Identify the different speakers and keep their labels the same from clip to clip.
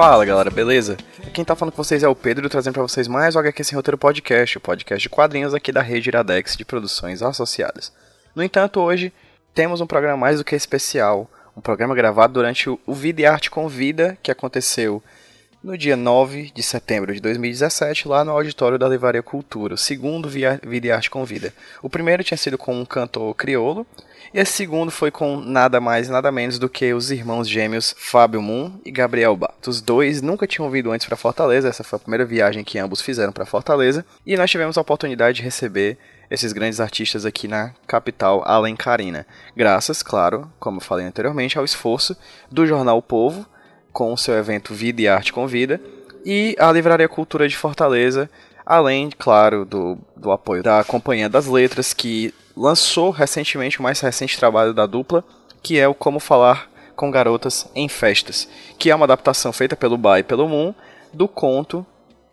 Speaker 1: Fala galera, beleza? Quem tá falando com vocês é o Pedro, trazendo para vocês mais o HQ Sem Roteiro Podcast, o podcast de quadrinhos aqui da rede Iradex de produções associadas. No entanto, hoje temos um programa mais do que especial, um programa gravado durante o Vida e Arte Convida, que aconteceu no dia 9 de setembro de 2017, lá no auditório da Livraria Cultura, o segundo Vida e Arte Convida. O primeiro tinha sido com um cantor crioulo, e esse segundo foi com nada mais nada menos do que os irmãos gêmeos Fábio Moon e Gabriel Bato. Os dois nunca tinham vindo antes para Fortaleza, essa foi a primeira viagem que ambos fizeram para Fortaleza, e nós tivemos a oportunidade de receber esses grandes artistas aqui na capital alencarina. Graças, claro, como falei anteriormente, ao esforço do jornal o Povo, com o seu evento Vida e Arte Convida, e a Livraria Cultura de Fortaleza, além, claro, do, do apoio da Companhia das Letras, que lançou recentemente o mais recente trabalho da dupla, que é o Como Falar com Garotas em Festas, que é uma adaptação feita pelo Ba e pelo Moon do conto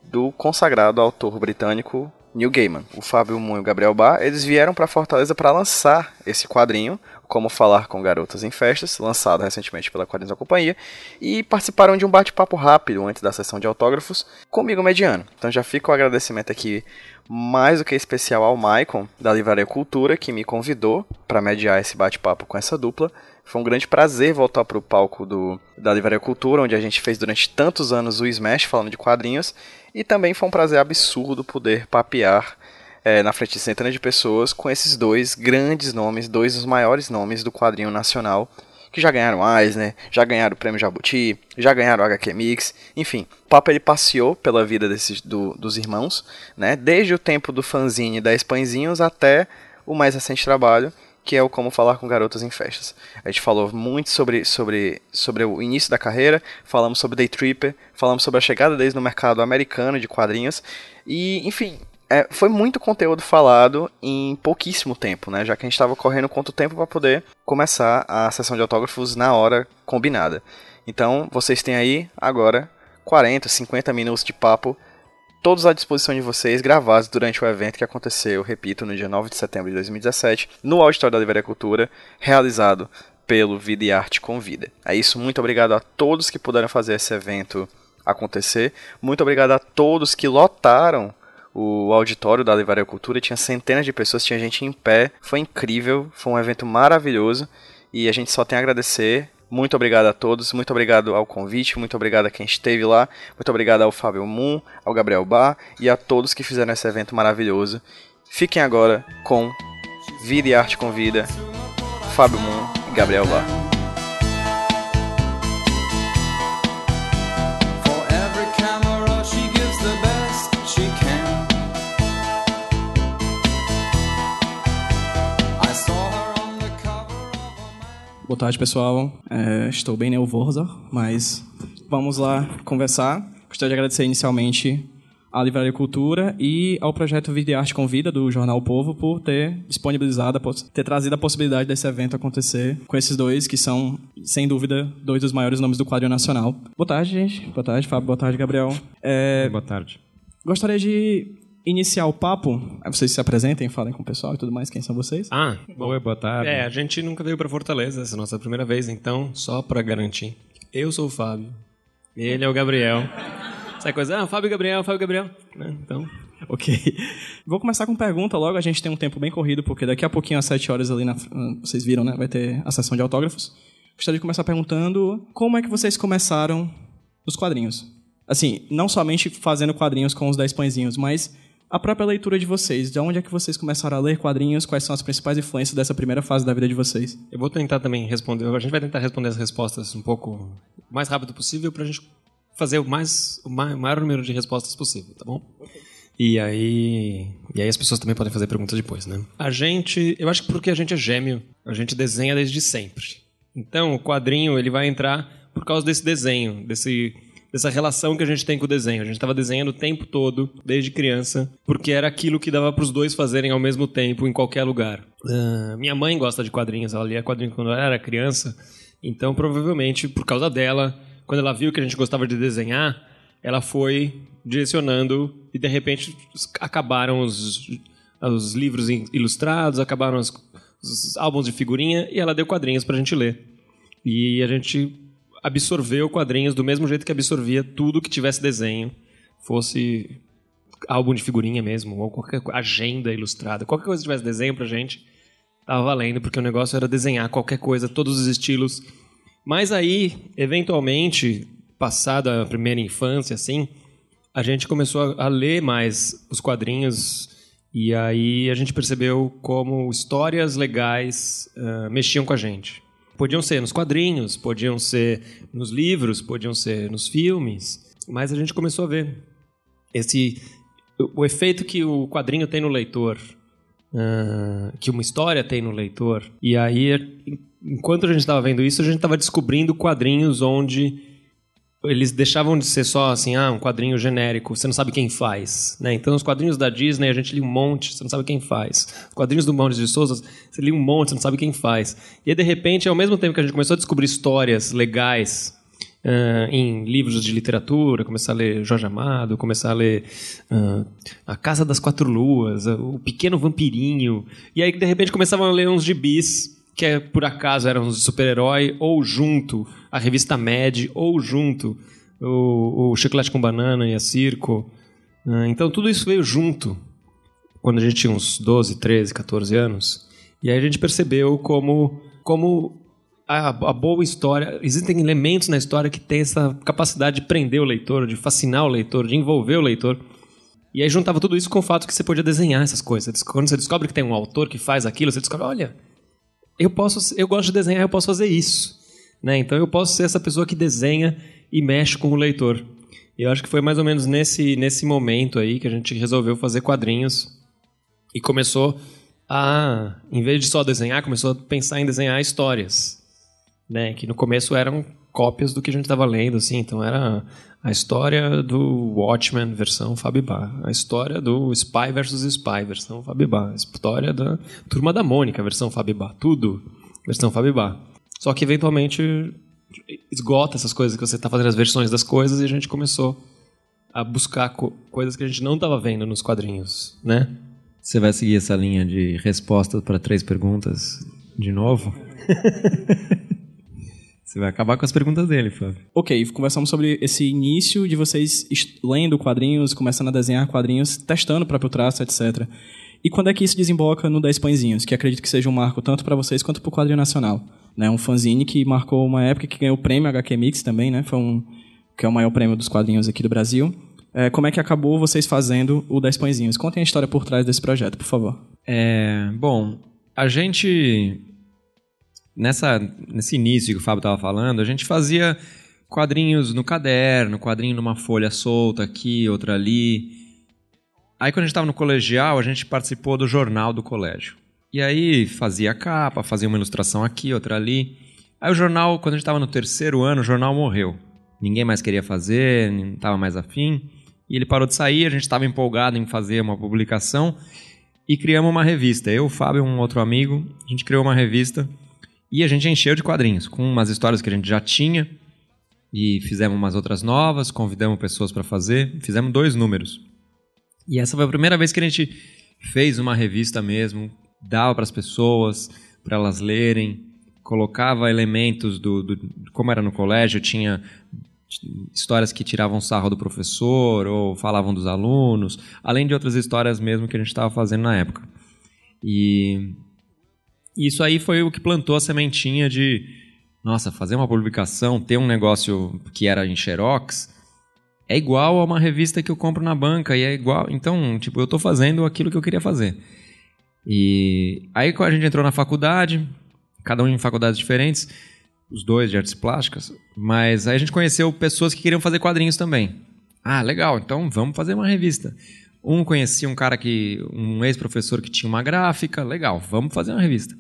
Speaker 1: do consagrado autor britânico Neil Gaiman. O Fábio Moon e o Gabriel Bar, eles vieram para Fortaleza para lançar esse quadrinho, Como Falar com Garotas em Festas, lançado recentemente pela Quadrinhos da Companhia, e participaram de um bate-papo rápido antes da sessão de autógrafos comigo mediano. Então já fica o agradecimento aqui mais do que especial ao Maicon, da Livraria Cultura, que me convidou para mediar esse bate-papo com essa dupla. Foi um grande prazer voltar para o palco do, da Livraria Cultura, onde a gente fez durante tantos anos o Smash falando de quadrinhos, e também foi um prazer absurdo poder papear é, na frente de centenas de pessoas com esses dois grandes nomes, dois dos maiores nomes do quadrinho nacional, que já ganharam Eisner, já ganharam o Prêmio Jabuti, já ganharam o HQ Mix, enfim. O Papa ele passeou pela vida desses, do, dos irmãos, né, desde o tempo do fanzine da Pãezinhos até o mais recente trabalho, que é o Como Falar com Garotas em Festas. A gente falou muito sobre, sobre, sobre o início da carreira, falamos sobre Day Tripper, falamos sobre a chegada deles no mercado americano de quadrinhos, e, enfim, é, foi muito conteúdo falado em pouquíssimo tempo, né? Já que a gente estava correndo quanto tempo para poder começar a sessão de autógrafos na hora combinada. Então, vocês têm aí agora 40, 50 minutos de papo todos à disposição de vocês, gravados durante o evento que aconteceu, repito, no dia 9 de setembro de 2017, no Auditório da Livraria Cultura, realizado pelo Vida e Arte Convida. É isso, muito obrigado a todos que puderam fazer esse evento acontecer, muito obrigado a todos que lotaram o auditório da Livraria Cultura, tinha centenas de pessoas, tinha gente em pé, foi incrível, foi um evento maravilhoso e a gente só tem a agradecer muito obrigado a todos, muito obrigado ao convite, muito obrigado a quem esteve lá, muito obrigado ao Fábio Moon, ao Gabriel Bar e a todos que fizeram esse evento maravilhoso. Fiquem agora com Vida e Arte Convida, Fábio Moon e Gabriel Bar.
Speaker 2: Boa tarde, pessoal. É, estou bem nervoso, mas vamos lá conversar. Gostaria de agradecer inicialmente à Livraria Cultura e ao projeto Vida e Arte Convida do Jornal o Povo por ter disponibilizado, ter trazido a possibilidade desse evento acontecer com esses dois, que são, sem dúvida, dois dos maiores nomes do quadro nacional. Boa tarde, gente. Boa tarde, Fábio. Boa tarde, Gabriel.
Speaker 3: É, Boa tarde.
Speaker 2: Gostaria de iniciar o papo, vocês se apresentem, falem com o pessoal e tudo mais, quem são vocês?
Speaker 3: Ah, boa, boa tarde. É, a gente nunca veio para Fortaleza, essa é a nossa primeira vez, então, só para garantir. Eu sou o Fábio, ele é o Gabriel. Essa coisa, ah, Fábio e Gabriel, Fábio e Gabriel. Né? Então,
Speaker 2: ok. Vou começar com pergunta logo, a gente tem um tempo bem corrido, porque daqui a pouquinho, às sete horas ali, na, vocês viram, né, vai ter a sessão de autógrafos. Gostaria de começar perguntando como é que vocês começaram os quadrinhos? Assim, não somente fazendo quadrinhos com os dez pãezinhos, mas a própria leitura de vocês. De onde é que vocês começaram a ler quadrinhos? Quais são as principais influências dessa primeira fase da vida de vocês?
Speaker 3: Eu vou tentar também responder. A gente vai tentar responder as respostas um pouco mais rápido possível para a gente fazer o, mais, o maior número de respostas possível, tá bom? E aí, e aí as pessoas também podem fazer perguntas depois, né? A gente, eu acho que porque a gente é gêmeo, a gente desenha desde sempre. Então, o quadrinho ele vai entrar por causa desse desenho, desse dessa relação que a gente tem com o desenho. A gente estava desenhando o tempo todo, desde criança, porque era aquilo que dava para os dois fazerem ao mesmo tempo, em qualquer lugar. Uh, minha mãe gosta de quadrinhos, ela lia quadrinhos quando ela era criança, então provavelmente por causa dela, quando ela viu que a gente gostava de desenhar, ela foi direcionando e de repente acabaram os, os livros ilustrados, acabaram os, os álbuns de figurinha e ela deu quadrinhos para a gente ler. E a gente absorveu quadrinhos do mesmo jeito que absorvia tudo que tivesse desenho, fosse álbum de figurinha mesmo, ou qualquer agenda ilustrada, qualquer coisa que tivesse desenho pra gente, tava valendo, porque o negócio era desenhar qualquer coisa, todos os estilos. Mas aí, eventualmente, passada a primeira infância, assim, a gente começou a, ler mais os quadrinhos e aí a gente percebeu como histórias legais uh, mexiam com a gente. Podiam ser nos quadrinhos, podiam ser nos livros, podiam ser nos filmes, mas a gente começou a ver esse o, efeito que o quadrinho tem no leitor, uh, que uma história tem no leitor. E aí, enquanto a gente estava vendo isso, a gente estava descobrindo quadrinhos onde eles deixavam de ser só assim, ah, um quadrinho genérico, você não sabe quem faz, né? Então, os quadrinhos da Disney a gente lia um monte, você não sabe quem faz. Os quadrinhos do Maurício de Souza, você lia um monte, você não sabe quem faz. E aí, de repente, ao mesmo tempo que a gente começou a descobrir histórias legais uh, em livros de literatura, começar a ler Jorge Amado, começar a ler uh, A Casa das Quatro Luas, uh, O Pequeno Vampirinho, e aí, de repente, começavam a ler uns gibis que é, por acaso eram de super-herói, ou junto a revista Mad, ou junto o, o Chiclete com Banana e a Circo. Ah, então tudo isso veio junto quando a gente tinha uns 12, 13, 14 anos. E aí a gente percebeu como, como a, a, boa história. Existem elementos na história que têm essa capacidade de prender o leitor, de fascinar o leitor, de envolver o leitor. E aí juntava tudo isso com o fato que você podia desenhar essas coisas. Quando você descobre que tem um autor que faz aquilo, você descobre, olha, eu posso, eu gosto de desenhar, eu posso fazer isso, né? Então eu posso ser essa pessoa que desenha e mexe com o leitor. E eu acho que foi mais ou menos nesse nesse momento aí que a gente resolveu fazer quadrinhos e começou a, em vez de só desenhar, começou a pensar em desenhar histórias, né? Que no começo eram cópias do que a gente estava lendo, assim. Então era a história do Watchmen versão Fabibá, a história do Spy versus Spy versão Fabibá, a história da Turma da Mônica versão Fabibá, tudo versão Fabibá. Só que eventualmente esgota essas coisas que você está fazendo as versões das coisas e a gente começou a buscar co coisas que a gente não estava vendo nos quadrinhos, né?
Speaker 4: Você vai seguir essa linha de respostas para três perguntas de novo? Você vai acabar com as perguntas dele, Fábio.
Speaker 2: Ok, conversamos sobre esse início de vocês lendo quadrinhos, começando a desenhar quadrinhos, testando o próprio traço, etc. E quando é que isso desemboca no 10 Pãezinhos, que acredito que seja um marco tanto para vocês quanto para o quadrinho nacional? Né? Um fanzine que marcou uma época que ganhou o prêmio HQ Mix também, né? Foi um, que é o maior prêmio dos quadrinhos aqui do Brasil. É, como é que acabou vocês fazendo o 10 Pãezinhos? Contem a história por trás desse projeto, por favor.
Speaker 4: É, bom, a gente nessa, nesse início que o Fábio estava falando, a gente fazia quadrinhos no caderno, quadrinho numa folha solta aqui, outra ali. Aí quando a gente estava no colegial, a gente participou do jornal do colégio. E aí fazia capa, fazia uma ilustração aqui, outra ali. Aí o jornal, quando a gente estava no terceiro ano, o jornal morreu. Ninguém mais queria fazer, não estava mais afim. E ele parou de sair, a gente estava empolgado em fazer uma publicação e criamos uma revista. Eu, o Fábio um outro amigo, a gente criou uma revista e a gente encheu de quadrinhos, com umas histórias que a gente já tinha, e fizemos umas outras novas, convidamos pessoas para fazer, fizemos dois números. E essa foi a primeira vez que a gente fez uma revista mesmo, dava para as pessoas, para elas lerem, colocava elementos do, do, como era no colégio, tinha histórias que tiravam sarro do professor ou falavam dos alunos, além de outras histórias mesmo que a gente estava fazendo na época. E isso aí foi o que plantou a sementinha de, nossa, fazer uma publicação, ter um negócio que era em Xerox, é igual a uma revista que eu compro na banca e é igual. Então, tipo, eu estou fazendo aquilo que eu queria fazer. E aí a gente entrou na faculdade, cada um em faculdades diferentes, os dois de artes plásticas, mas aí a gente conheceu pessoas que queriam fazer quadrinhos também. Ah, legal, então vamos fazer uma revista. Um conhecia um cara que, um ex-professor que tinha uma gráfica, legal, vamos fazer uma revista.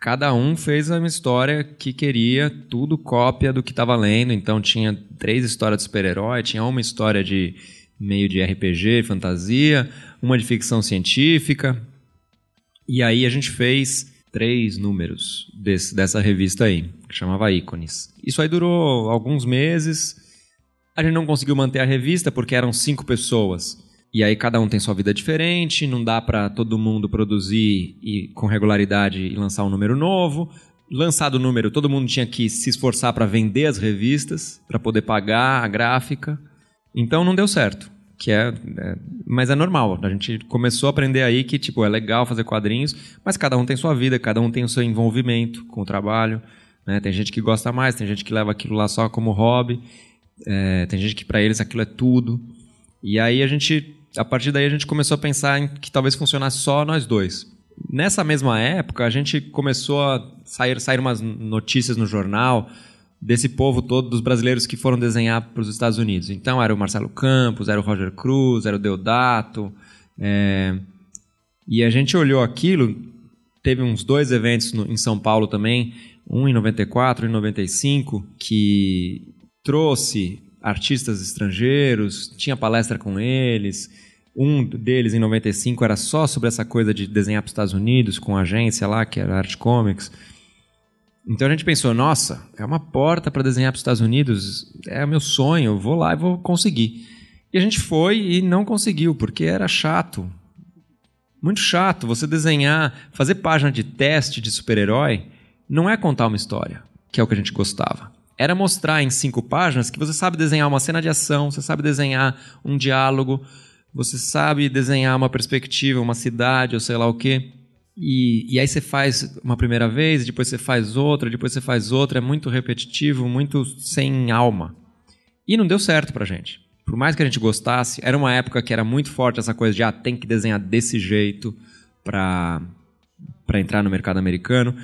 Speaker 4: Cada um fez uma história que queria, tudo cópia do que estava lendo. Então tinha três histórias de super-herói, tinha uma história de meio de RPG, fantasia, uma de ficção científica. E aí a gente fez três números desse, dessa revista aí, que chamava Ícones. Isso aí durou alguns meses. A gente não conseguiu manter a revista porque eram cinco pessoas. E aí cada um tem sua vida diferente, não dá para todo mundo produzir e com regularidade e lançar um número novo. lançado o número, todo mundo tinha que se esforçar para vender as revistas, para poder pagar a gráfica. Então não deu certo. Que é, é, mas é normal. A gente começou a aprender aí que tipo é legal fazer quadrinhos, mas cada um tem sua vida, cada um tem o seu envolvimento com o trabalho. Né? Tem gente que gosta mais, tem gente que leva aquilo lá só como hobby, é, tem gente que para eles aquilo é tudo. E aí a gente, a partir daí a gente começou a pensar em que talvez funcionasse só nós dois. Nessa mesma época a gente começou a sair sair umas notícias no jornal desse povo todo dos brasileiros que foram desenhar para os Estados Unidos. Então era o Marcelo Campos, era o Roger Cruz, era o Deodato. É... E a gente olhou aquilo, teve uns dois eventos no, em São Paulo também, um em 94 e em 95, que trouxe artistas estrangeiros, tinha palestra com eles. Um deles, em 95, era só sobre essa coisa de desenhar para os Estados Unidos, com a agência lá, que era Art Comics. Então a gente pensou, nossa, é uma porta para desenhar para os Estados Unidos, é o meu sonho, vou lá e vou conseguir. E a gente foi e não conseguiu, porque era chato. Muito chato você desenhar, fazer página de teste de super-herói, não é contar uma história, que é o que a gente gostava. Era mostrar em cinco páginas que você sabe desenhar uma cena de ação, você sabe desenhar um diálogo, você sabe desenhar uma perspectiva, uma cidade ou sei lá o quê. E, e aí você faz uma primeira vez, depois você faz outra, depois você faz outra. É muito repetitivo, muito sem alma. E não deu certo pra gente. Por mais que a gente gostasse, era uma época que era muito forte essa coisa de ah, tem que desenhar desse jeito pra, pra entrar no mercado americano.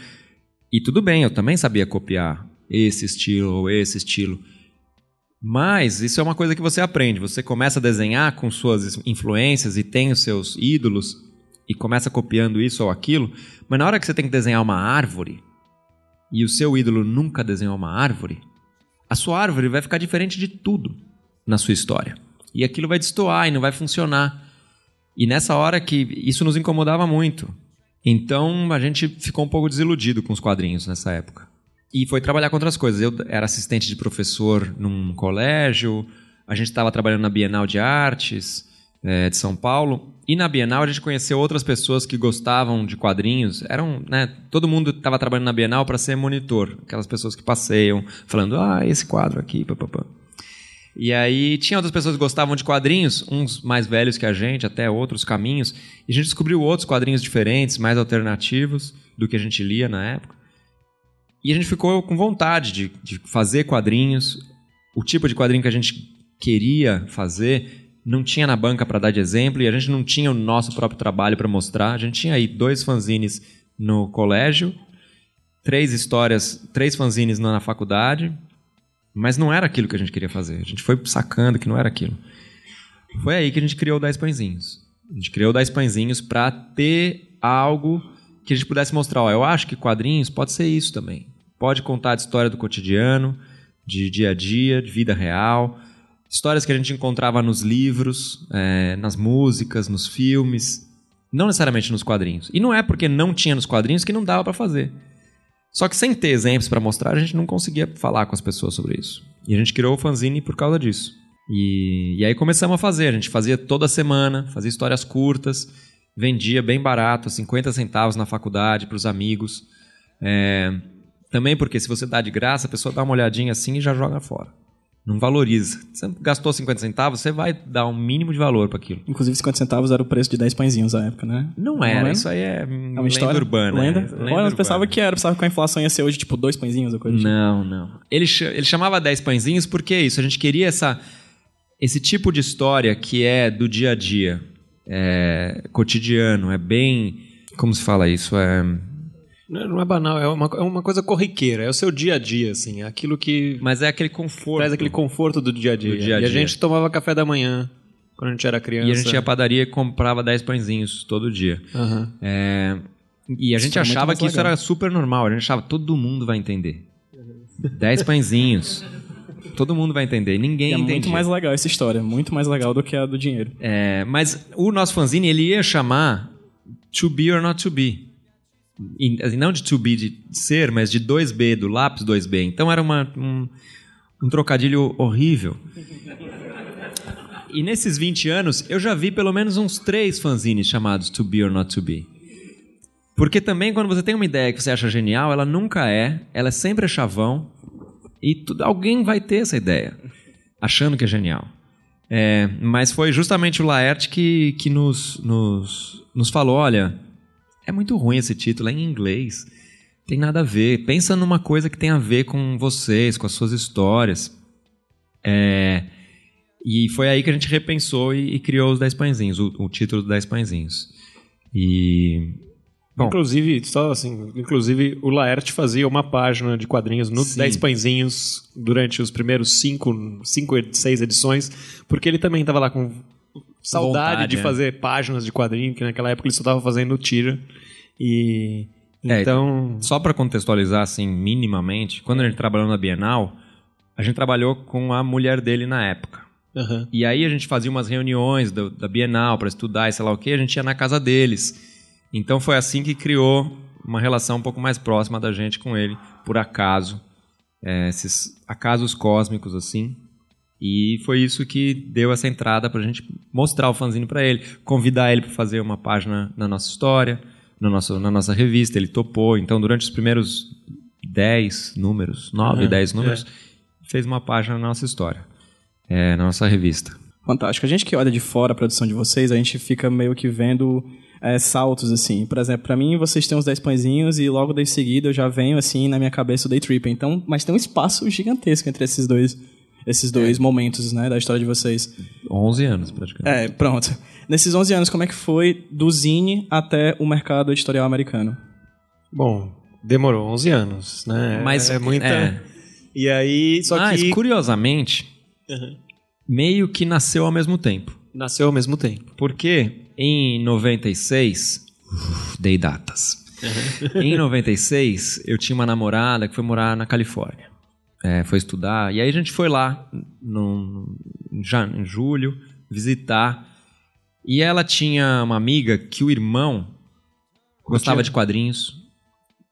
Speaker 4: E tudo bem, eu também sabia copiar esse estilo ou esse estilo. Mas isso é uma coisa que você aprende. Você começa a desenhar com suas influências e tem os seus ídolos e começa copiando isso ou aquilo, mas na hora que você tem que desenhar uma árvore e o seu ídolo nunca desenhou uma árvore, a sua árvore vai ficar diferente de tudo na sua história. E aquilo vai destoar e não vai funcionar. E nessa hora que isso nos incomodava muito. Então a gente ficou um pouco desiludido com os quadrinhos nessa época. E foi trabalhar com outras coisas. Eu era assistente de professor num colégio, a gente estava trabalhando na Bienal de Artes é, de São Paulo. E na Bienal a gente conheceu outras pessoas que gostavam de quadrinhos. Eram, né, todo mundo estava trabalhando na Bienal para ser monitor, aquelas pessoas que passeiam, falando: "Ah, esse quadro aqui, papapá". E aí tinha outras pessoas que gostavam de quadrinhos, uns mais velhos que a gente, até outros caminhos, e a gente descobriu outros quadrinhos diferentes, mais alternativos do que a gente lia na época. E a gente ficou com vontade de, de fazer quadrinhos, o tipo de quadrinho que a gente queria fazer, não tinha na banca para dar de exemplo e a gente não tinha o nosso próprio trabalho para mostrar. A gente tinha aí dois fanzines no colégio, três histórias, três fanzines na faculdade, mas não era aquilo que a gente queria fazer. A gente foi sacando que não era aquilo. Foi aí que a gente criou o 10 pãezinhos. A gente criou o 10 pãezinhos para ter algo que a gente pudesse mostrar. Ó, eu acho que quadrinhos pode ser isso também. Pode contar a história do cotidiano, de dia a dia, de vida real histórias que a gente encontrava nos livros, é, nas músicas, nos filmes, não necessariamente nos quadrinhos. E não é porque não tinha nos quadrinhos que não dava para fazer. Só que sem ter exemplos para mostrar, a gente não conseguia falar com as pessoas sobre isso. E a gente criou o fanzine por causa disso. E, e aí começamos a fazer. A gente fazia toda semana, fazia histórias curtas, vendia bem barato, 50 centavos na faculdade para os amigos. É, também porque se você dá de graça, a pessoa dá uma olhadinha assim e já joga fora. Não valoriza. Você gastou 50 centavos, você vai dar um mínimo de valor para aquilo.
Speaker 2: Inclusive, 50 centavos era o preço de 10 pãezinhos na época, né?
Speaker 4: Não era, não isso aí é, é uma lenda história urbana.
Speaker 2: Lenda?
Speaker 4: É,
Speaker 2: lenda Olha, eu pensava que era, pensava que com a inflação ia ser hoje tipo dois pãezinhos ou coisa
Speaker 4: tipo. Não, não. Ele, ele chamava 10 pãezinhos porque é isso, a gente queria essa, esse tipo de história que é do dia a dia, é cotidiano, é bem. Como se fala isso? É
Speaker 3: não é banal, é uma, é uma coisa corriqueira, é o seu dia a dia, assim, é aquilo que.
Speaker 4: Mas é aquele conforto.
Speaker 3: Traz aquele conforto do dia a dia.
Speaker 4: Do dia, -a -dia.
Speaker 3: E a gente tomava café da manhã quando a gente era criança.
Speaker 4: E a gente ia à padaria e comprava 10 pãezinhos todo dia.
Speaker 3: Uhum.
Speaker 4: É... E a gente achava que legal. isso era super normal, a gente achava todo mundo vai entender. 10 pãezinhos. Todo mundo vai entender. Ninguém
Speaker 2: é
Speaker 4: entendia.
Speaker 2: muito mais legal essa história. Muito mais legal do que a do dinheiro.
Speaker 4: É, mas o nosso fanzine, ele ia chamar To Be or Not To Be assim, não de to be de ser, mas de 2B, do lápis 2B. Então era uma, um, um trocadilho horrível. E nesses 20 anos, eu já vi pelo menos uns três fanzines chamados To Be or Not To Be. Porque também quando você tem uma ideia que você acha genial, ela nunca é, ela é sempre chavão e tudo, alguém vai ter essa ideia, achando que é genial. É, mas foi justamente o Laerte que, que nos, nos, nos falou: olha, é muito ruim esse título, é em inglês, tem nada a ver. Pensa numa coisa que tem a ver com vocês, com as suas histórias. É, e foi aí que a gente repensou e, e criou os 10 pãezinhos, o, o título dos 10 pãezinhos. E Bom.
Speaker 3: Inclusive, só assim, inclusive o Laerte fazia uma página de quadrinhos no
Speaker 4: Sim.
Speaker 3: 10 pãezinhos durante os primeiros 5, cinco, seis edições, porque ele também estava lá com saudade
Speaker 4: Vontade,
Speaker 3: de
Speaker 4: é.
Speaker 3: fazer páginas de quadrinho, que naquela época ele só estava fazendo tira. E
Speaker 4: É,
Speaker 3: então,
Speaker 4: Só para contextualizar assim minimamente, quando a gente trabalhou na Bienal, a gente trabalhou com a mulher dele na época.
Speaker 3: aham.
Speaker 4: E aí a gente fazia umas reuniões do- da Bienal para estudar e sei lá o que, a gente ia na casa deles. Então foi assim que criou uma relação um pouco mais próxima da gente com ele, por acaso, É, esses acasos cósmicos assim. E foi isso que deu essa entrada pra gente mostrar o fanzine pra ele, convidar ele para fazer uma página na nossa história, no nosso, na nossa revista, ele topou. Então, durante os primeiros 10 números, 9,
Speaker 3: É,
Speaker 4: 10 números, fez uma página na nossa história, é, na nossa revista.
Speaker 2: Fantástico. A gente que olha de fora a produção de vocês, a gente fica meio que vendo é, saltos, assim. Por exemplo, pra mim, vocês têm os 10 pãezinhos e logo de seguida eu já venho, assim, na minha cabeça o Day Tripper. Então, mas tem um espaço gigantesco entre esses dois, esses dois momentos, né, da história de vocês.
Speaker 4: 11 anos, praticamente.
Speaker 2: É, pronto. Nesses 11 anos, como é que foi do Zine até o mercado editorial americano?
Speaker 3: Bom, demorou 11 anos, né?
Speaker 4: Mas
Speaker 3: é muita.
Speaker 4: é.
Speaker 3: E aí, só
Speaker 4: Mas,
Speaker 3: que
Speaker 4: curiosamente,
Speaker 3: Uhum.
Speaker 4: meio que nasceu ao mesmo tempo.
Speaker 3: nasceu ao mesmo tempo.
Speaker 4: Porque em 96, uf, dei datas. em 96, eu tinha uma namorada que foi morar na Califórnia. É, foi estudar. E aí a gente foi lá no, já em julho visitar. E ela tinha uma amiga que o irmão gostava de quadrinhos,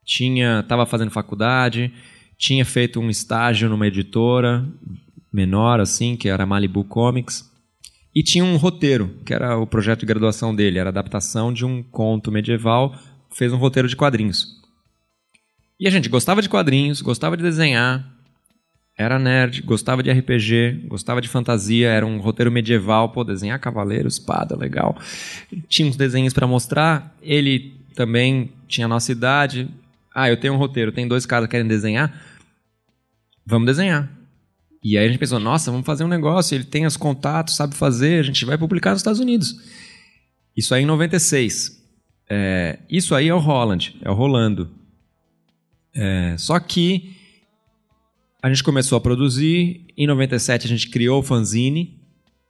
Speaker 4: tinha, estava fazendo faculdade, tinha feito um estágio numa editora menor assim, que era Malibu Comics. E tinha um roteiro, que era o projeto de graduação dele, era adaptação de um conto medieval, fez um roteiro de quadrinhos. E a gente gostava de quadrinhos, gostava de desenhar, era nerd, gostava de RPG, gostava de fantasia, era um roteiro medieval, pô, desenhar cavaleiro, espada, legal. Tinha uns desenhos para mostrar, ele também tinha a nossa idade. Ah, eu tenho um roteiro, tem dois caras que querem desenhar, vamos desenhar. E aí a gente pensou, nossa, vamos fazer um negócio, ele tem os contatos, sabe fazer, a gente vai publicar nos Estados Unidos. Isso aí em 96. É, isso aí é o Holland, é o Rolando. É, só que a gente começou a produzir, em 97 a gente criou o fanzine,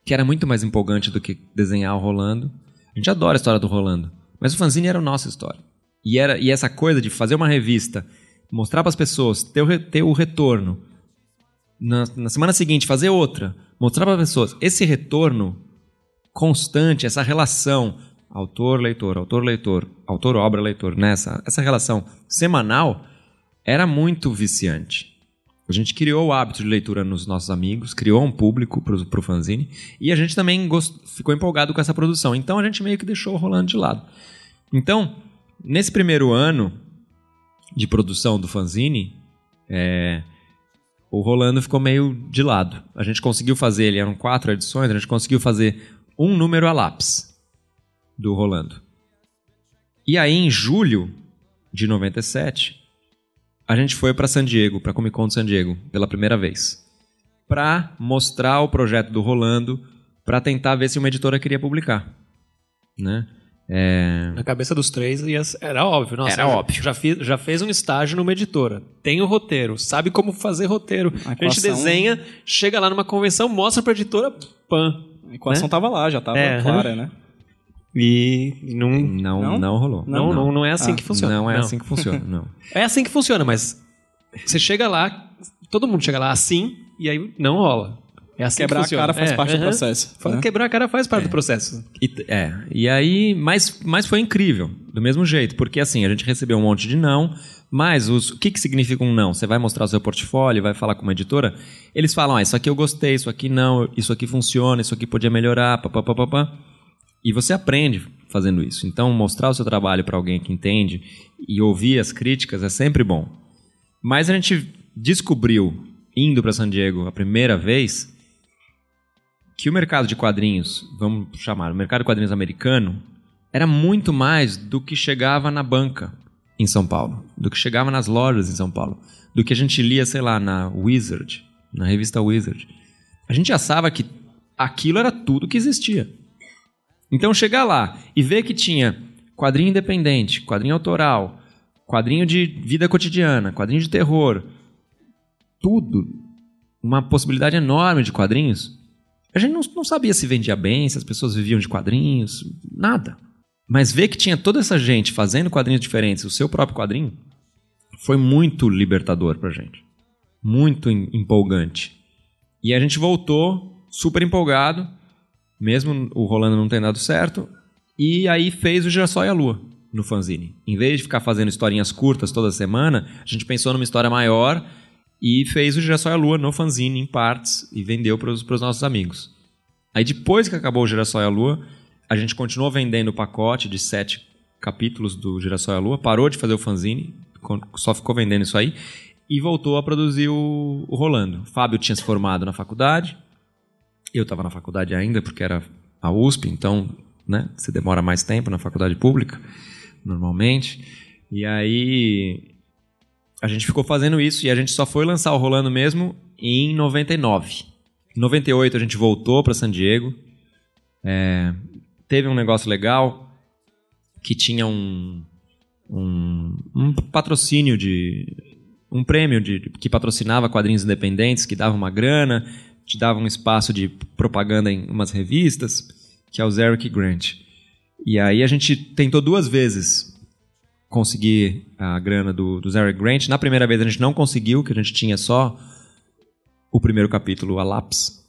Speaker 4: que era muito mais empolgante do que desenhar o Rolando. A gente adora a história do Rolando, mas o fanzine era a nossa história. E, era, e essa coisa de fazer uma revista, mostrar para as pessoas, ter o, ter o retorno, na, na semana seguinte fazer outra, mostrar para as pessoas esse retorno constante, essa relação autor-leitor, autor-leitor, autor-obra-leitor, nessa essa relação semanal era muito viciante. A gente criou o hábito de leitura nos nossos amigos, criou um público para o fanzine e a gente também gost- ficou empolgado com essa produção. Então a gente meio que deixou rolando de lado. Então, nesse primeiro ano de produção do fanzine, é, o Rolando ficou meio de lado. A gente conseguiu fazer, ele eram quatro edições, a gente conseguiu fazer um número a lápis do Rolando. E aí, em julho de 97, a gente foi para San Diego, para Comic Con de San Diego, pela primeira vez. Para mostrar o projeto do Rolando, para tentar ver se uma editora queria publicar. Né? É,
Speaker 3: Na cabeça dos três ia- era óbvio. Nossa,
Speaker 4: Era
Speaker 3: já-
Speaker 4: óbvio.
Speaker 3: Já, fiz- já fez um estágio numa editora. Tem o roteiro, sabe como fazer roteiro.
Speaker 2: A
Speaker 3: A, gente
Speaker 2: equação-
Speaker 3: desenha, chega lá numa convenção, mostra pra editora, pã.
Speaker 2: A equação tava lá, já tava
Speaker 3: É,
Speaker 2: clara, né?
Speaker 3: E não,
Speaker 4: não,
Speaker 2: Não?
Speaker 4: não, rolou.
Speaker 3: não, não, não é assim
Speaker 2: Ah,
Speaker 3: que funciona.
Speaker 4: Não é assim que funciona, não.
Speaker 3: É assim que funciona, mas você chega lá, todo mundo chega lá assim, e aí não rola. É assim
Speaker 2: Quebrar
Speaker 3: que
Speaker 2: a cara faz
Speaker 3: É,
Speaker 2: parte do
Speaker 3: aham.
Speaker 2: processo.
Speaker 3: Fa-
Speaker 2: né?
Speaker 3: Quebrar a cara faz parte do processo.
Speaker 4: E, é, e aí, mas, mas foi incrível, do mesmo jeito, porque assim, a gente recebeu um monte de não, mas os, o que, que significa um não? Você vai mostrar o seu portfólio, vai falar com uma editora, eles falam, ah, isso aqui eu gostei, isso aqui não, isso aqui funciona, isso aqui podia melhorar, papapá. E você aprende fazendo isso. Então, mostrar o seu trabalho para alguém que entende e ouvir as críticas é sempre bom. Mas a gente descobriu, indo para San Diego a primeira vez, que o mercado de quadrinhos, vamos chamar, o mercado de quadrinhos americano, era muito mais do que chegava na banca em São Paulo, do que chegava nas lojas em São Paulo, do que a gente lia, sei lá, na Wizard, na revista Wizard. A gente achava que aquilo era tudo que existia. Então chegar lá e ver que tinha quadrinho independente, quadrinho autoral, quadrinho de vida cotidiana, quadrinho de terror, tudo, uma possibilidade enorme de quadrinhos. A gente não, não sabia se vendia bem, se as pessoas viviam de quadrinhos, nada. Mas ver que tinha toda essa gente fazendo quadrinhos diferentes, o seu próprio quadrinho, foi muito libertador pra gente. Muito empolgante. E a gente voltou super empolgado, mesmo o Rolando não tendo dado certo, e aí fez o Girassol e a Lua no fanzine. Em vez de ficar fazendo historinhas curtas toda semana, a gente pensou numa história maior e fez o Girassol e a Lua no fanzine em partes e vendeu para os nossos amigos. Aí depois que acabou o Girassol e a Lua, a gente continuou vendendo o pacote de sete capítulos do Girassol e a Lua, parou de fazer o fanzine, só ficou vendendo isso aí e voltou a produzir o, o Rolando. O Fábio tinha se formado na faculdade, eu estava na faculdade ainda porque era a USP, então né, você demora mais tempo na faculdade pública, normalmente. E aí a gente ficou fazendo isso e a gente só foi lançar o Rolando mesmo em 99. Em 98 a gente voltou para San Diego. É, teve um negócio legal que tinha um, um, um patrocínio de. um prêmio de, que patrocinava quadrinhos independentes, que dava uma grana, te dava um espaço de propaganda em umas revistas, que é o Zeric Grant. E aí a gente tentou duas vezes conseguir a grana do, do Zeric Grant. Na primeira vez a gente não conseguiu, que a gente tinha só o primeiro capítulo a lápis.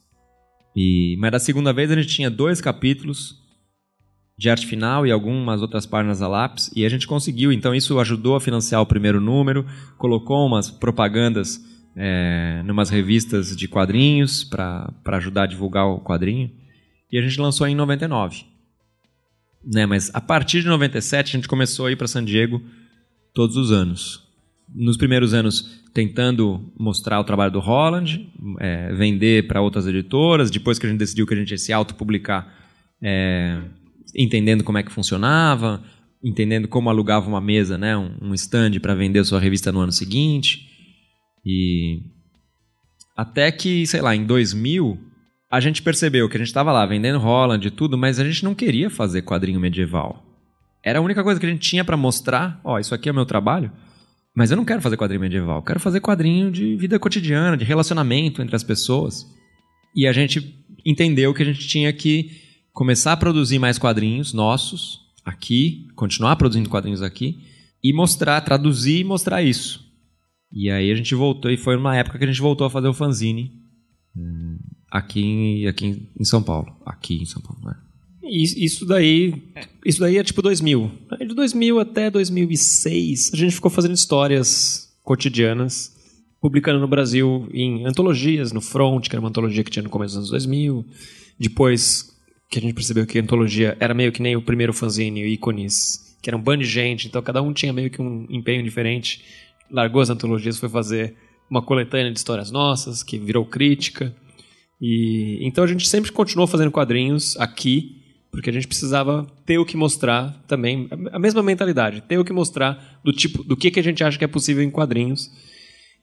Speaker 4: E, mas da segunda vez a gente tinha dois capítulos de arte final e algumas outras páginas a lápis, e a gente conseguiu. Então isso ajudou a financiar o primeiro número, colocou umas propagandas é, numas revistas de quadrinhos para ajudar a divulgar o quadrinho, e a gente lançou em 99. Né, mas a partir de 97 a gente começou a ir para San Diego todos os anos. Nos primeiros anos tentando mostrar o trabalho do Holland, é, vender para outras editoras, depois que a gente decidiu que a gente ia se autopublicar, é, entendendo como é que funcionava, entendendo como alugava uma mesa, né, um, um stand para vender a sua revista no ano seguinte. E até que, sei lá, em 2000, a gente percebeu que a gente estava lá vendendo Holland e tudo, mas a gente não queria fazer quadrinho medieval. Era a única coisa que a gente tinha para mostrar, ó, oh, isso aqui é o meu trabalho, mas eu não quero fazer quadrinho medieval, eu quero fazer quadrinho de vida cotidiana, de relacionamento entre as pessoas. E a gente entendeu que a gente tinha que começar a produzir mais quadrinhos nossos aqui, continuar produzindo quadrinhos aqui e mostrar, traduzir e mostrar isso. E aí a gente voltou e foi uma época que a gente voltou a fazer o fanzine hum, aqui, aqui em São Paulo, aqui em São Paulo, né?
Speaker 3: Isso daí, isso daí é tipo 2000. De 2000 até 2006, a gente ficou fazendo histórias cotidianas, publicando no Brasil em antologias, no Front, que era uma antologia que tinha no começo dos anos 2000. Depois, que a gente percebeu que a antologia era meio que nem o primeiro fanzine, o Ícones, que era um bando de gente, então cada um tinha meio que um empenho diferente. Largou as antologias, foi fazer uma coletânea de histórias nossas, que virou crítica. E então a gente sempre continuou fazendo quadrinhos aqui, porque a gente precisava ter o que mostrar também, a mesma mentalidade, ter o que mostrar do tipo, do que, que a gente acha que é possível em quadrinhos.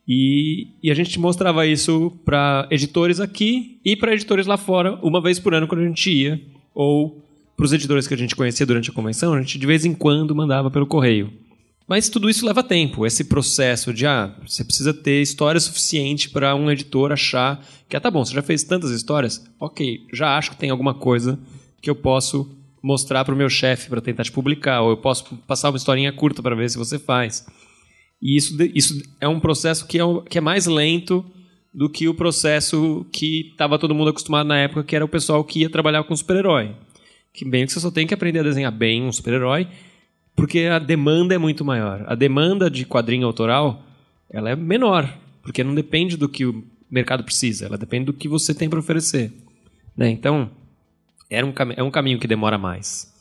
Speaker 3: E, e a gente mostrava isso para editores aqui e para editores lá fora, uma vez por ano quando a gente ia, ou para os editores que a gente conhecia durante a convenção, a gente de vez em quando mandava pelo correio. Mas tudo isso leva tempo, esse processo de, ah, você precisa ter história suficiente para um editor achar que, ah, tá bom, você já fez tantas histórias, ok, já acho que tem alguma coisa que eu posso mostrar para o meu chefe para tentar te publicar, ou eu posso passar uma historinha curta para ver se você faz. E isso, isso é um processo que é, que é mais lento do que o processo que estava todo mundo acostumado na época, que era o pessoal que ia trabalhar com super-herói. Que bem que você só tem que aprender a desenhar bem um super-herói, porque a demanda é muito maior. A demanda de quadrinho autoral ela é menor, porque não depende do que o mercado precisa, ela depende do que você tem para oferecer. Né? Então, é um, é um caminho que demora mais.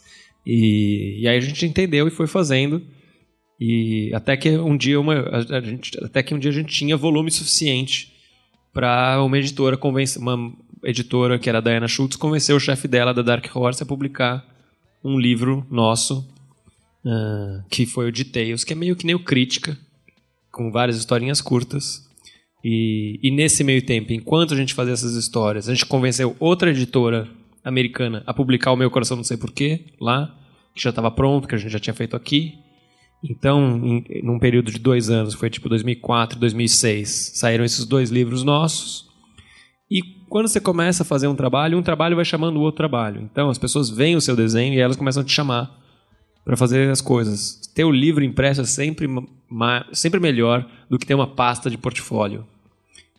Speaker 3: E, e aí a gente entendeu e foi fazendo. E até que um dia uma, a gente, até que um dia a gente tinha volume suficiente para uma editora convencer, uma editora que era a Diana Schultz convencer o chefe dela da Dark Horse a publicar um livro nosso uh, que foi o Details, que é meio que nem o Crítica, com várias historinhas curtas. E, e nesse meio tempo, enquanto a gente fazia essas histórias, a gente convenceu outra editora americana a publicar o Meu Coração Não Sei Porquê, lá, que já estava pronto, que a gente já tinha feito aqui. Então, em, num período de dois anos, foi tipo 2004, 2006, saíram esses dois livros nossos. E quando você começa a fazer um trabalho, um trabalho vai chamando o outro trabalho. Então, as pessoas veem o seu desenho e elas começam a te chamar para fazer as coisas. Ter o livro impresso é sempre, sempre melhor do que ter uma pasta de portfólio.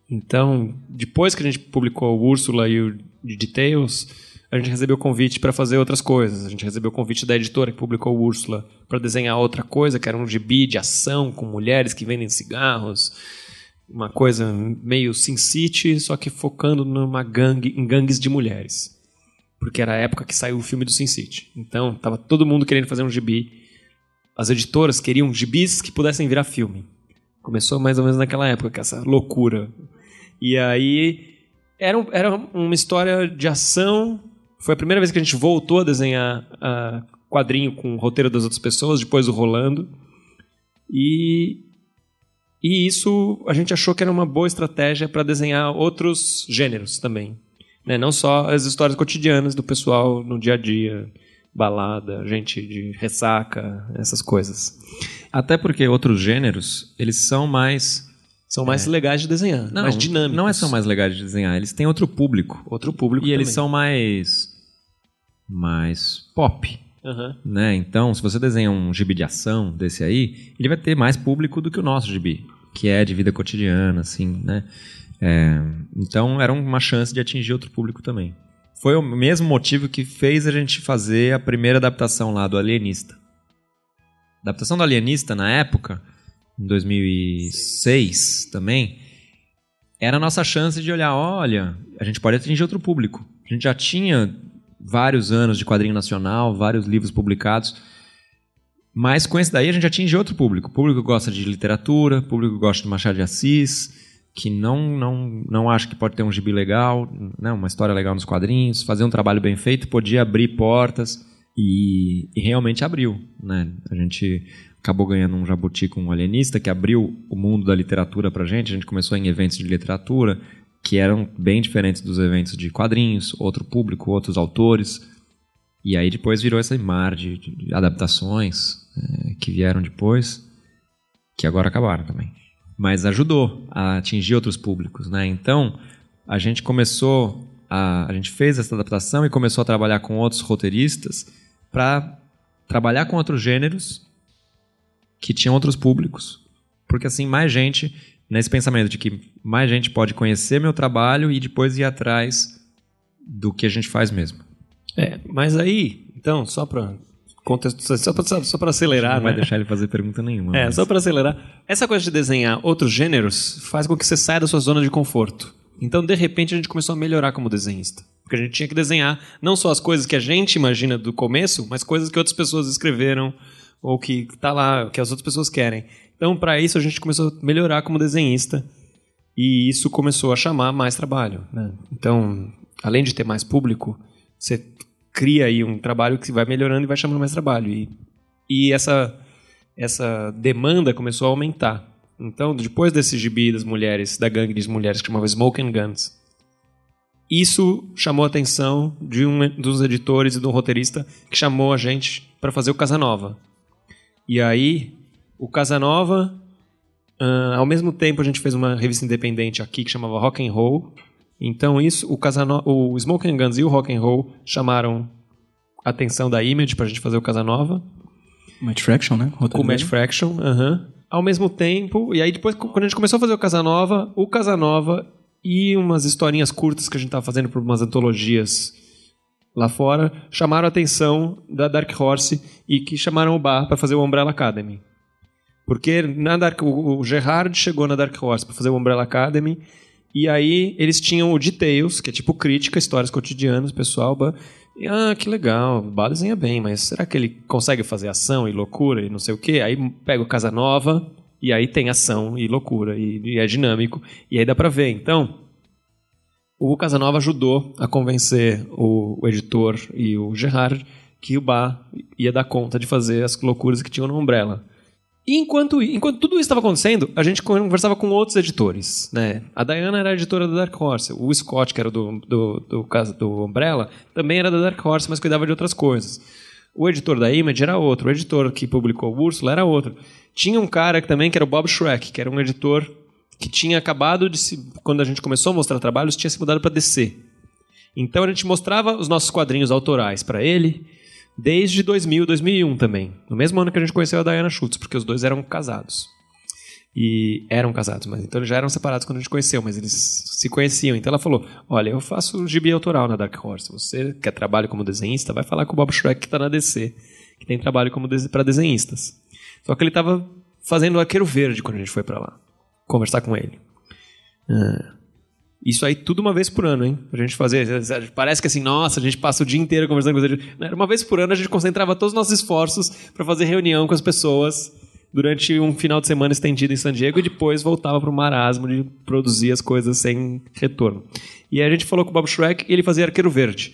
Speaker 3: Então, depois que a gente publicou o Úrsula e o Details, a gente recebeu convite para fazer outras coisas. A gente recebeu o convite da editora que publicou o Úrsula para desenhar outra coisa, que era um gibi de ação com mulheres que vendem cigarros. Uma coisa meio Sin City, só que focando numa gangue, em gangues de mulheres. Porque era a época que saiu o filme do Sin City. Então, tava todo mundo querendo fazer um gibi. As editoras queriam gibis que pudessem virar filme. Começou mais ou menos naquela época, essa loucura. E aí era, um, era uma história de ação. Foi a primeira vez que a gente voltou a desenhar uh, quadrinho com o roteiro das outras pessoas, depois do Rolando. E, e isso a gente achou que era uma boa estratégia para desenhar outros gêneros também. Né? Não só as histórias cotidianas do pessoal no dia a dia, balada, gente de ressaca, essas coisas.
Speaker 4: Até porque outros gêneros, eles são mais
Speaker 3: são mais é. legais de desenhar, não, mais dinâmicos.
Speaker 4: Não é são mais legais de desenhar, eles têm outro público.
Speaker 3: Outro público
Speaker 4: E
Speaker 3: também.
Speaker 4: eles são mais mais pop.
Speaker 3: Uhum.
Speaker 4: Né? Então, se você desenha um gibi de ação desse aí, ele vai ter mais público do que o nosso gibi, que é de vida cotidiana, assim, né? É, então, era uma chance de atingir outro público também. Foi o mesmo motivo que fez a gente fazer a primeira adaptação lá do Alienista. A adaptação do Alienista, na época, em 2006 também, era a nossa chance de olhar, olha, a gente pode atingir outro público. A gente já tinha vários anos de quadrinho nacional, vários livros publicados, mas com esse daí a gente atinge outro público. O público gosta de literatura, o público gosta de Machado de Assis, que não, não, não acha que pode ter um gibi legal, né, uma história legal nos quadrinhos, fazer um trabalho bem feito, podia abrir portas e, e realmente abriu. Né? A gente acabou ganhando um jabuti com um alienista que abriu o mundo da literatura para gente. A gente começou em eventos de literatura que eram bem diferentes dos eventos de quadrinhos, outro público, outros autores. E aí depois virou essa mar de, de adaptações é, que vieram depois, que agora acabaram também. Mas ajudou a atingir outros públicos, né? Então a gente começou a, a gente fez essa adaptação e começou a trabalhar com outros roteiristas para trabalhar com outros gêneros que tinham outros públicos. Porque assim, mais gente, nesse pensamento de que mais gente pode conhecer meu trabalho e depois ir atrás do que a gente faz mesmo.
Speaker 3: É, mas aí, então, só para só para só acelerar,
Speaker 4: não
Speaker 3: né?
Speaker 4: vai deixar ele fazer pergunta nenhuma.
Speaker 3: É, mas... só para acelerar. Essa coisa de desenhar outros gêneros faz com que você saia da sua zona de conforto. Então, de repente, a gente começou a melhorar como desenhista. Porque a gente tinha que desenhar não só as coisas que a gente imagina do começo, mas coisas que outras pessoas escreveram ou que tá lá, que as outras pessoas querem. Então, para isso, a gente começou a melhorar como desenhista e isso começou a chamar mais trabalho. Né? Então, além de ter mais público, você cria aí um trabalho que vai melhorando e vai chamando mais trabalho. E, e essa, essa demanda começou a aumentar. Então, depois desse gibi das mulheres, da gangue de mulheres que chamava Smoke Guns, isso chamou a atenção de um dos editores e de um roteirista que chamou a gente para fazer o Casanova. E aí, o Casanova, uh, ao mesmo tempo a gente fez uma revista independente aqui que chamava Rock and Roll. Então isso, o, Casanova, o Smoking Guns e o Rock and Roll chamaram a atenção da Image pra gente fazer o Casanova.
Speaker 2: Match Fraction, né?
Speaker 3: O, o Match Fraction, aham. Uh -huh. Ao mesmo tempo, e aí depois, quando a gente começou a fazer o Casanova, o Casanova e umas historinhas curtas que a gente estava fazendo por umas antologias lá fora chamaram a atenção da Dark Horse e que chamaram o bar para fazer o Umbrella Academy. Porque na Dark, o Gerard chegou na Dark Horse para fazer o Umbrella Academy e aí eles tinham o Details, que é tipo crítica, histórias cotidianas, pessoal, E, ah, que legal, o Bá desenha bem, mas será que ele consegue fazer ação e loucura e não sei o quê? Aí pega o Casanova e aí tem ação e loucura e, e é dinâmico e aí dá pra ver. Então, o Casanova ajudou a convencer o, o editor e o Gerard que o Bá ia dar conta de fazer as loucuras que tinham no Umbrella. E enquanto, enquanto tudo isso estava acontecendo, a gente conversava com outros editores. Né? A Diana era a editora da Dark Horse. O Scott, que era do, do, do, do Umbrella, também era da Dark Horse, mas cuidava de outras coisas. O editor da Image era outro. O editor que publicou o Úrsula era outro. Tinha um cara também que era o Bob Shrek, que era um editor que tinha acabado de se. Quando a gente começou a mostrar trabalhos, tinha se mudado para DC. Então a gente mostrava os nossos quadrinhos autorais para ele desde 2000, 2001 também. No mesmo ano que a gente conheceu a Diana Schultz, porque os dois eram casados. E eram casados, mas então eles já eram separados quando a gente conheceu, mas eles se conheciam. Então ela falou: Olha, eu faço gibi autoral na Dark Horse. Você quer trabalho como desenhista? Vai falar com o Bob Shrek que está na DC, que tem trabalho como para desenhistas. Só que ele estava fazendo Arqueiro Verde quando a gente foi para lá conversar com ele. Ah. Isso aí tudo uma vez por ano, hein? A gente fazer. Parece que assim, nossa, a gente passa o dia inteiro conversando com eles. Era uma vez por ano a gente concentrava todos os nossos esforços para fazer reunião com as pessoas durante um final de semana estendido em San Diego e depois voltava para o marasmo de produzir as coisas sem retorno. E aí a gente falou com o Bob Shrek e ele fazia Arqueiro Verde.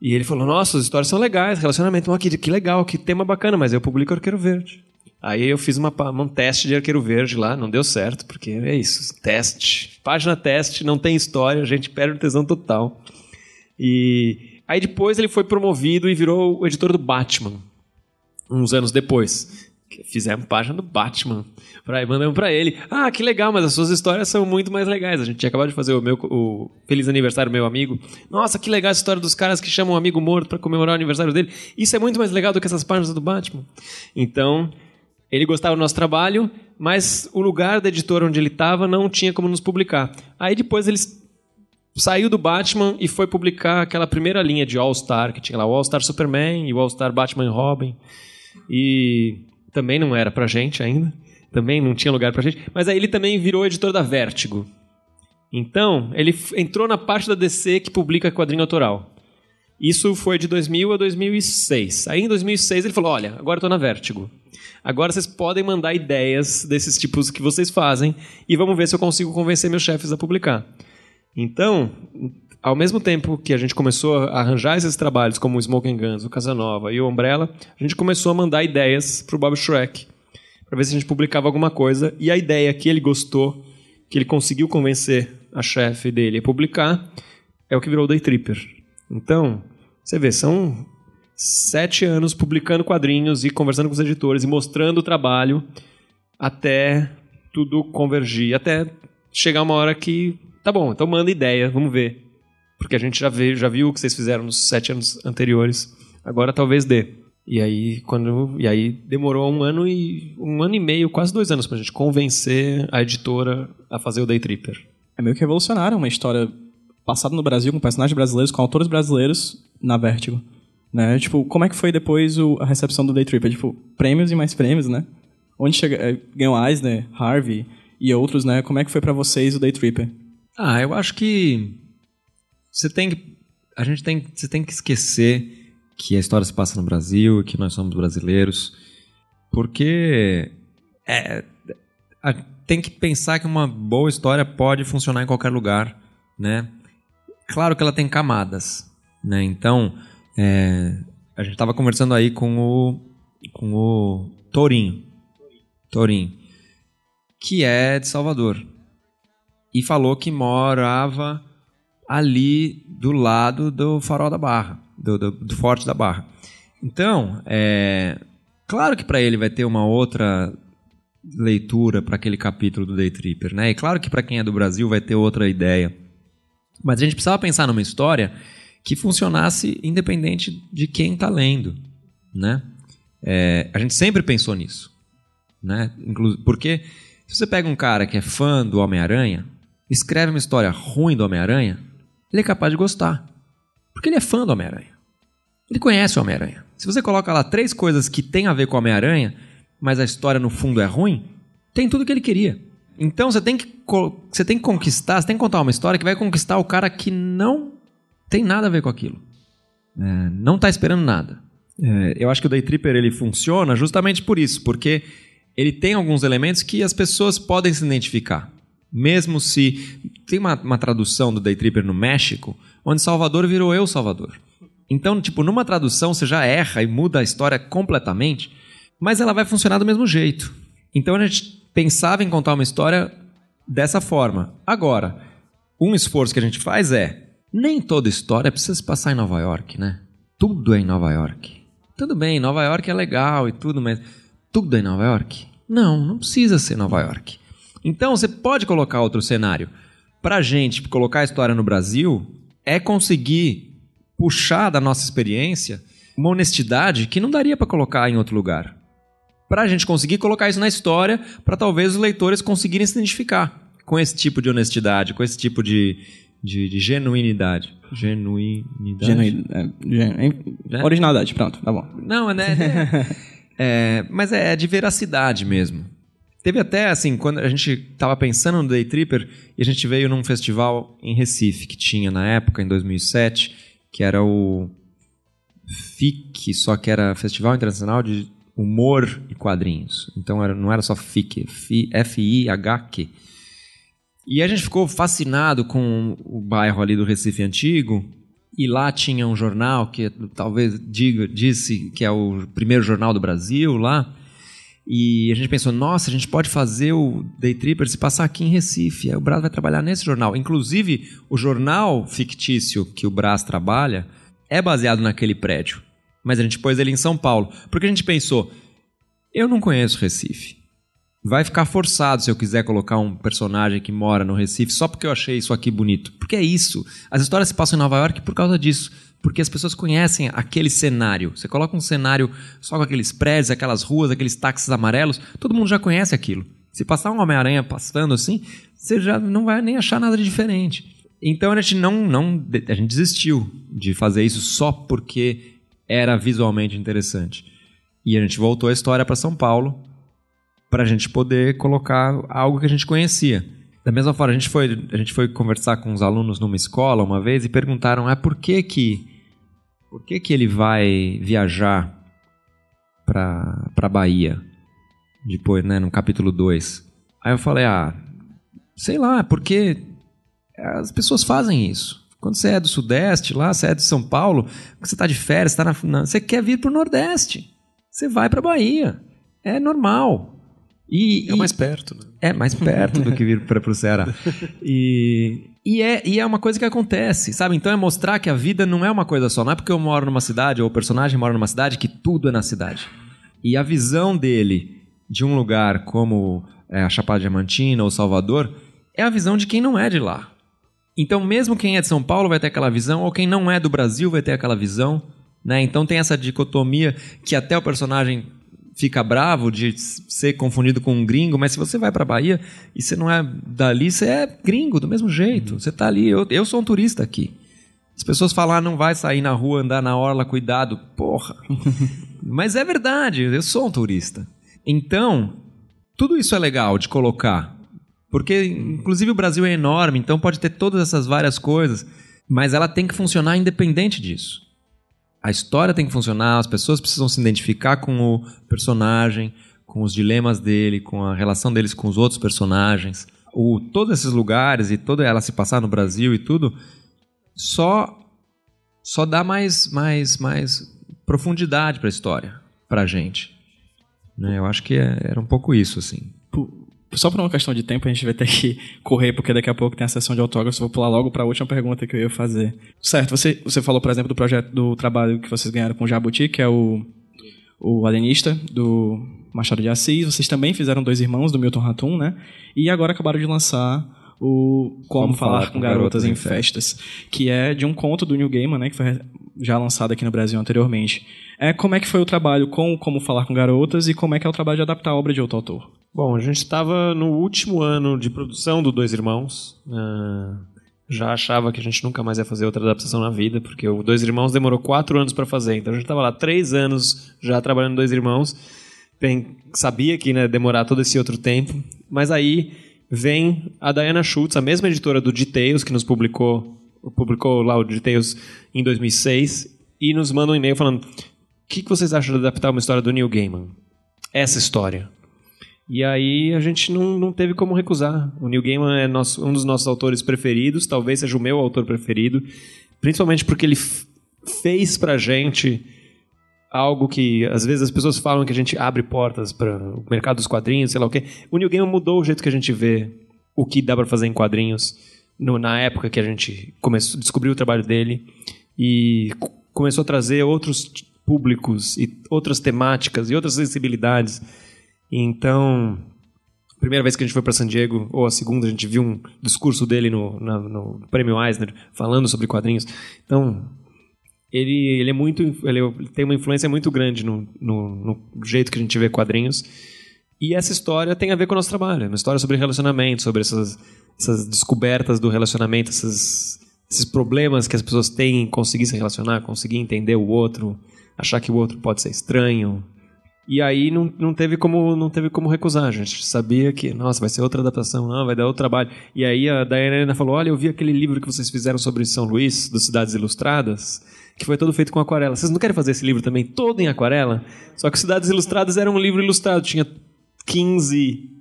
Speaker 3: E ele falou: Nossa, as histórias são legais, relacionamento, que, que legal, que tema bacana, mas eu publico Arqueiro Verde. Aí eu fiz uma, um teste de arqueiro verde lá, não deu certo, porque é isso, teste. Página teste, não tem história, a gente perde o tesão total. E aí depois ele foi promovido e virou o editor do Batman, uns anos depois. Fizemos página do Batman. Pra, mandamos para ele. Ah, que legal, mas as suas histórias são muito mais legais. A gente tinha acabado de fazer o meu o Feliz Aniversário meu amigo. Nossa, que legal a história dos caras que chamam um amigo morto para comemorar o aniversário dele. Isso é muito mais legal do que essas páginas do Batman. Então, ele gostava do nosso trabalho, mas o lugar da editora onde ele estava não tinha como nos publicar. Aí depois ele saiu do Batman e foi publicar aquela primeira linha de All-Star, que tinha lá o All-Star Superman e o All-Star Batman e Robin. E também não era pra gente ainda. Também não tinha lugar pra gente. Mas aí ele também virou editor da Vertigo. Então, ele entrou na parte da DC que publica quadrinho autoral. Isso foi de 2000 a 2006. Aí em 2006 ele falou: Olha, agora tô na Vertigo. Agora vocês podem mandar ideias desses tipos que vocês fazem e vamos ver se eu consigo convencer meus chefes a publicar. Então, ao mesmo tempo que a gente começou a arranjar esses trabalhos, como o Smoking Guns, o Casanova e o Umbrella, a gente começou a mandar ideias para o Bob Shrek para ver se a gente publicava alguma coisa. E a ideia que ele gostou, que ele conseguiu convencer a chefe dele a publicar, é o que virou o Day Tripper. Então, você vê, são sete anos publicando quadrinhos e conversando com os editores e mostrando o trabalho até tudo convergir, até chegar uma hora que tá bom, então manda ideia, vamos ver. Porque a gente já, veio, já viu o que vocês fizeram nos sete anos anteriores, agora talvez dê. E aí, quando, e aí demorou um ano e um ano e meio, quase dois anos, pra gente convencer a editora a fazer o Day Tripper.
Speaker 2: É meio que revolucionário uma história passada no Brasil com personagens brasileiros, com autores brasileiros na Vertigo. Né? Tipo, como é que foi depois o, a recepção do Day Tripper? Tipo, prêmios e mais prêmios, né? Onde chega, é, ganhou Eisner, Harvey e outros, né? Como é que foi para vocês o Day Tripper?
Speaker 4: Ah, eu acho que você tem que a gente tem você tem que esquecer que a história se passa no Brasil, que nós somos brasileiros, porque é, a, tem que pensar que uma boa história pode funcionar em qualquer lugar, né? Claro que ela tem camadas, né? Então, é, a gente estava conversando aí com o, com o Tourinho, Tourinho, que é de Salvador. E falou que morava ali do lado do Farol da Barra, do, do, do Forte da Barra. Então, é, claro que para ele vai ter uma outra leitura para aquele capítulo do Day Tripper, né? E claro que para quem é do Brasil vai ter outra ideia. Mas a gente precisava pensar numa história que funcionasse independente de quem está lendo, né? É, a gente sempre pensou nisso, né? Porque se você pega um cara que é fã do Homem-Aranha, escreve uma história ruim do Homem-Aranha, ele é capaz de gostar, porque ele é fã do Homem-Aranha. Ele conhece o Homem-Aranha. Se você coloca lá três coisas que tem a ver com o Homem-Aranha, mas a história no fundo é ruim, tem tudo que ele queria. Então você tem que você tem que conquistar, você tem que contar uma história que vai conquistar o cara que não tem nada a ver com aquilo. É, não está esperando nada. É, eu acho que o Day Tripper ele funciona justamente por isso, porque ele tem alguns elementos que as pessoas podem se identificar. Mesmo se. Tem uma, uma tradução do Day Tripper no México, onde Salvador virou eu Salvador. Então, tipo, numa tradução você já erra e muda a história completamente, mas ela vai funcionar do mesmo jeito. Então a gente pensava em contar uma história dessa forma. Agora, um esforço que a gente faz é: nem toda história precisa se passar em Nova York, né? Tudo é em Nova York. Tudo bem, Nova York é legal e tudo, mas tudo é em Nova York? Não, não precisa ser Nova York. Então você pode colocar outro cenário. Pra gente colocar a história no Brasil é conseguir puxar da nossa experiência uma honestidade que não daria para colocar em outro lugar. Pra gente conseguir colocar isso na história, para talvez os leitores conseguirem se identificar com esse tipo de honestidade, com esse tipo de, de, de genuinidade. Genuinidade.
Speaker 2: É,
Speaker 4: Né?
Speaker 2: Originalidade, pronto, tá bom.
Speaker 4: Não, né? é- é, mas é, é de veracidade mesmo. Teve até, assim, quando a gente tava pensando no Day Tripper, e a gente veio num festival em Recife, que tinha na época, em 2007, que era o FIC, só que era Festival Internacional de Humor e Quadrinhos. Então era, não era só FIC, Fi- F-I-H-Q. E a gente ficou fascinado com o bairro ali do Recife Antigo. E lá tinha um jornal que talvez diga, disse que é o primeiro jornal do Brasil lá. E a gente pensou, nossa, a gente pode fazer o Day Tripper se passar aqui em Recife. Aí o Brás vai trabalhar nesse jornal. Inclusive, o jornal fictício que o Brás trabalha é baseado naquele prédio. Mas a gente pôs ele em São Paulo. Porque a gente pensou, eu não conheço Recife. Vai ficar forçado se eu quiser colocar um personagem que mora no Recife só porque eu achei isso aqui bonito. Porque é isso. As histórias se passam em Nova York por causa disso. Porque as pessoas conhecem aquele cenário. Você coloca um cenário só com aqueles prédios, aquelas ruas, aqueles táxis amarelos, todo mundo já conhece aquilo. Se passar um Homem-Aranha passando assim, você já não vai nem achar nada de diferente. Então a gente não, não a gente desistiu de fazer isso só porque era visualmente interessante. E a gente voltou a história para São Paulo para a gente poder colocar algo que a gente conhecia. Da mesma forma, a gente foi, a gente foi conversar com os alunos numa escola uma vez e perguntaram: ah, por que que, por que, que ele vai viajar para para Bahia? Depois, né, no capítulo 2. Aí eu falei: ah, sei lá, porque as pessoas fazem isso. Quando você é do Sudeste, lá, você é de São Paulo, você está de férias, tá na, na- você quer vir para o Nordeste. Você vai para Bahia. É normal. E,
Speaker 3: É
Speaker 4: e-
Speaker 3: mais perto, né?
Speaker 4: é mais perto do que vir para o Ceará. E, e, é, e é uma coisa que acontece, sabe? Então é mostrar que a vida não é uma coisa só. Não é porque eu moro numa cidade ou o personagem mora numa cidade que tudo é na cidade. E a visão dele de um lugar como é, a Chapada Diamantina ou Salvador é a visão de quem não é de lá. Então, mesmo quem é de São Paulo vai ter aquela visão, ou quem não é do Brasil vai ter aquela visão. Né? Então tem essa dicotomia que até o personagem fica bravo de ser confundido com um gringo, mas se você vai para Bahia e você não é dali, você é gringo do mesmo jeito. Você tá ali, eu, eu sou um turista aqui. As pessoas falam, ah, não vai sair na rua, andar na orla, cuidado. Porra. mas é verdade, eu sou um turista. Então, tudo isso é legal de colocar. Porque, inclusive, o Brasil é enorme, então pode ter todas essas várias coisas, mas ela tem que funcionar independente disso. A história tem que funcionar, as pessoas precisam se identificar com o personagem, com os dilemas dele, com a relação deles com os outros personagens. O, todos esses lugares e toda ela se passar no Brasil e tudo, só só dá mais mais mais profundidade para a história, para a gente. Né? Eu acho que é- era um pouco isso assim.
Speaker 2: Só por uma questão de tempo, a gente vai ter que correr, porque daqui a pouco tem a sessão de autógrafos. Vou pular logo para a última pergunta que eu ia fazer. Certo, você, você falou, por exemplo, do projeto do trabalho que vocês ganharam com o Jabuti, que é o, o alienista do Machado de Assis. Vocês também fizeram Dois Irmãos, do Milton Ratum, né? E agora acabaram de lançar o Como, Falar, com Garotas, em Festas, que é de um conto do Neil Gaiman, né? Que foi já lançado aqui no Brasil anteriormente. É, como é que foi o trabalho com o Como Falar com Garotas e como é que é o trabalho de adaptar a obra de outro autor?
Speaker 3: Bom, a gente estava no último ano de produção do Dois Irmãos. Ah, já achava que a gente nunca mais ia fazer outra adaptação na vida, porque o Dois Irmãos demorou quatro anos para fazer. Então a gente estava lá três anos já trabalhando Dois Irmãos. Bem, sabia que ia demorar todo esse outro tempo. Mas aí vem a Diana Schultz, a mesma editora do Details, que nos publicou, publicou lá o Details em 2006. e nos mandam um e-mail falando: o que, que vocês acham de adaptar uma história do Neil Gaiman? Essa história. E aí a gente não, não teve como recusar. O Neil Gaiman é nosso, um dos nossos autores preferidos, talvez seja o meu autor preferido, principalmente porque ele fez pra gente algo que às vezes as pessoas falam que a gente abre portas para o mercado dos quadrinhos, sei lá o quê. O Neil Gaiman mudou o jeito que a gente vê o que dá pra fazer em quadrinhos no- na época que a gente começou, descobriu o trabalho dele e co- começou a trazer outros públicos e outras temáticas e outras sensibilidades. Então, primeira vez que a gente foi para San Diego, ou a segunda, a gente viu um discurso dele no, na- no Prêmio Eisner falando sobre quadrinhos. Então, ele, ele é muito ele tem uma influência muito grande no, no, no jeito que a gente vê quadrinhos e essa história tem a ver com o nosso trabalho é uma história sobre relacionamento sobre essas, essas descobertas do relacionamento esses, esses problemas que as pessoas têm em conseguir se relacionar conseguir entender o outro achar que o outro pode ser estranho e aí não, não teve como não teve como recusar a gente sabia que nossa vai ser outra adaptação não vai dar outro trabalho e aí a Diana falou olha eu vi aquele livro que vocês fizeram sobre São Luís dos cidades ilustradas que foi todo feito com aquarela. Vocês não querem fazer esse livro também todo em aquarela? Só que Cidades Ilustradas era um livro ilustrado, tinha 15,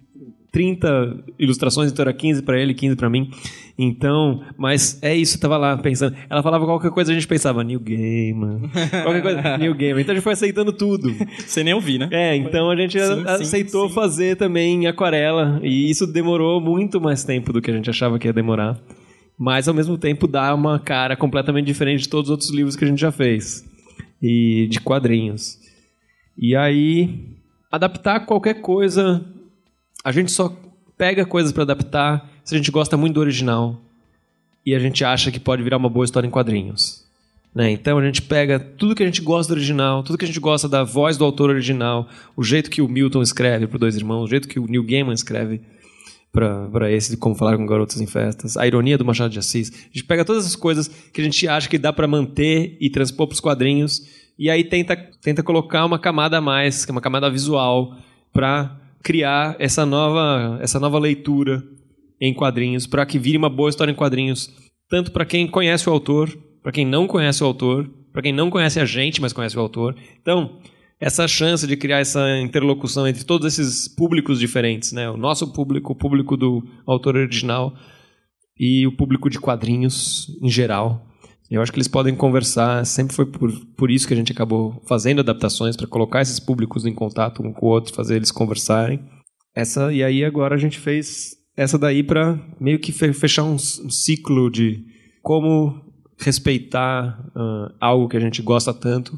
Speaker 3: 30 ilustrações, então era 15 para ele, 15 para mim. Então, mas é isso, eu tava lá pensando. Ela falava qualquer coisa, a gente pensava, New Gaiman. Qualquer coisa, New Gaiman. Então a gente foi aceitando tudo.
Speaker 2: Sem nem ouvir, né?
Speaker 3: É, então a gente
Speaker 2: Sim, sim,
Speaker 3: aceitou
Speaker 2: sim.
Speaker 3: fazer também em aquarela. E isso demorou muito mais tempo do que a gente achava que ia demorar. Mas ao mesmo tempo dá uma cara completamente diferente de todos os outros livros que a gente já fez. E de quadrinhos. E aí, adaptar qualquer coisa. A gente só pega coisas para adaptar se a gente gosta muito do original e a gente acha que pode virar uma boa história em quadrinhos. Né? Então a gente pega tudo que a gente gosta do original, tudo que a gente gosta da voz do autor original, o jeito que o Milton escreve para Dois Irmãos, o jeito que o Neil Gaiman escreve para esse de Como Falar com Garotas em Festas, a ironia do Machado de Assis. A gente pega todas essas coisas que a gente acha que dá para manter e transpor para os quadrinhos e aí tenta, tenta colocar uma camada a mais, é uma camada visual, para criar essa nova, essa nova leitura em quadrinhos, para que vire uma boa história em quadrinhos, tanto para quem conhece o autor, para quem não conhece o autor, para quem não conhece a gente, mas conhece o autor. Então, essa chance de criar essa interlocução entre todos esses públicos diferentes, né? O nosso público, o público do autor original e o público de quadrinhos em geral. Eu acho que eles podem conversar, sempre foi por, por isso que a gente acabou fazendo adaptações para colocar esses públicos em contato um com o outro, fazer eles conversarem. Essa e aí agora a gente fez essa daí para meio que fe- fechar um, ciclo de como respeitar ah, algo que a gente gosta tanto,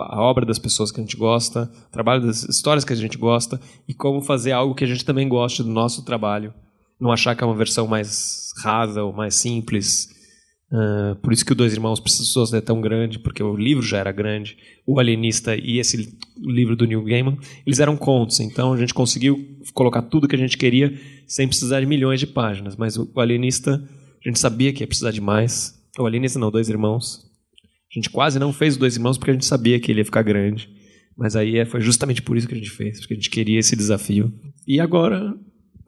Speaker 3: a obra das pessoas que a gente gosta, o trabalho das histórias que a gente gosta e como fazer algo que a gente também goste do nosso trabalho, não achar que é uma versão mais rasa ou mais simples. Ah, por isso que o Dois Irmãos precisou ser tão grande, porque o livro já era grande. O Alienista e esse livro do Neil Gaiman, eles eram contos, então a gente conseguiu colocar tudo que a gente queria sem precisar de milhões de páginas. Mas o Alienista, a gente sabia que ia precisar de mais. O Alienista não, Dois Irmãos. A gente quase não fez o Dois Irmãos porque a gente sabia que ele ia ficar grande. Mas aí é- foi justamente por isso que a gente fez, porque a gente queria esse desafio. E agora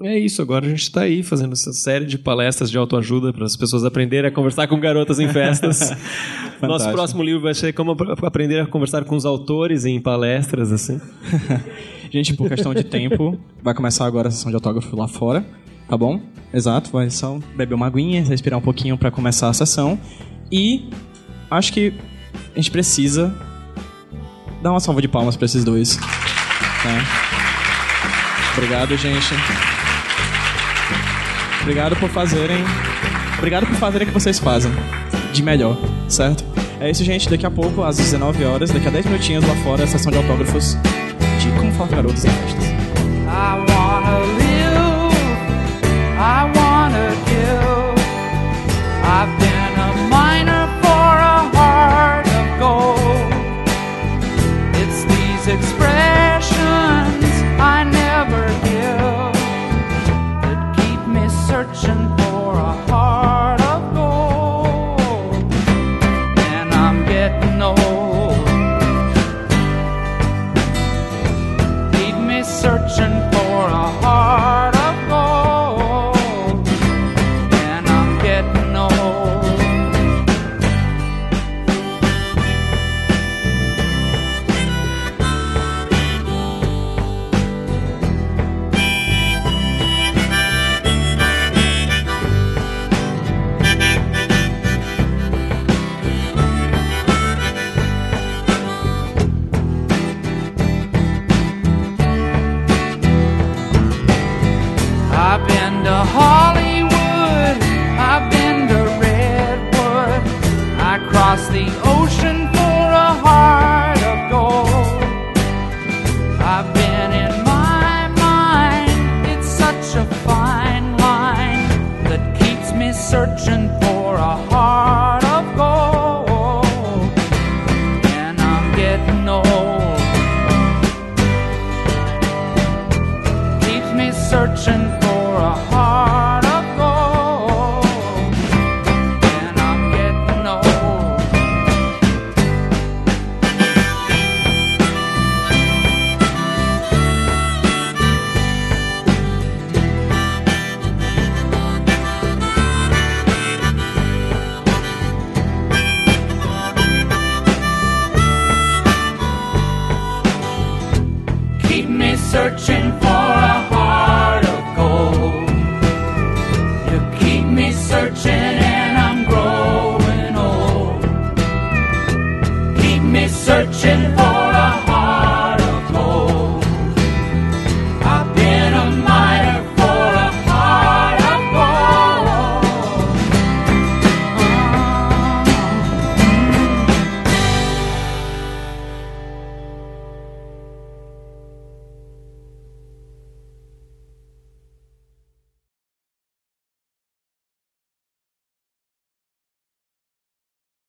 Speaker 3: é isso, agora a gente está aí fazendo essa série de palestras de autoajuda para as pessoas aprenderem a conversar com garotas em festas. Nosso próximo livro vai ser como ap- aprender a conversar com os autores em palestras, assim.
Speaker 2: Gente, por questão de tempo, vai começar agora a sessão de autógrafo lá fora, tá bom? Exato, vai só beber uma aguinha, respirar um pouquinho pra começar a sessão. E acho que a gente precisa dar uma salva de palmas pra esses dois. Né? Obrigado, gente. Obrigado por fazerem. Obrigado por fazerem o que vocês fazem. De melhor, certo? É isso, gente. Daqui a pouco, às 19 horas, daqui a 10 minutinhos lá fora, a sessão de autógrafos de Como Garotos em Festas.
Speaker 5: I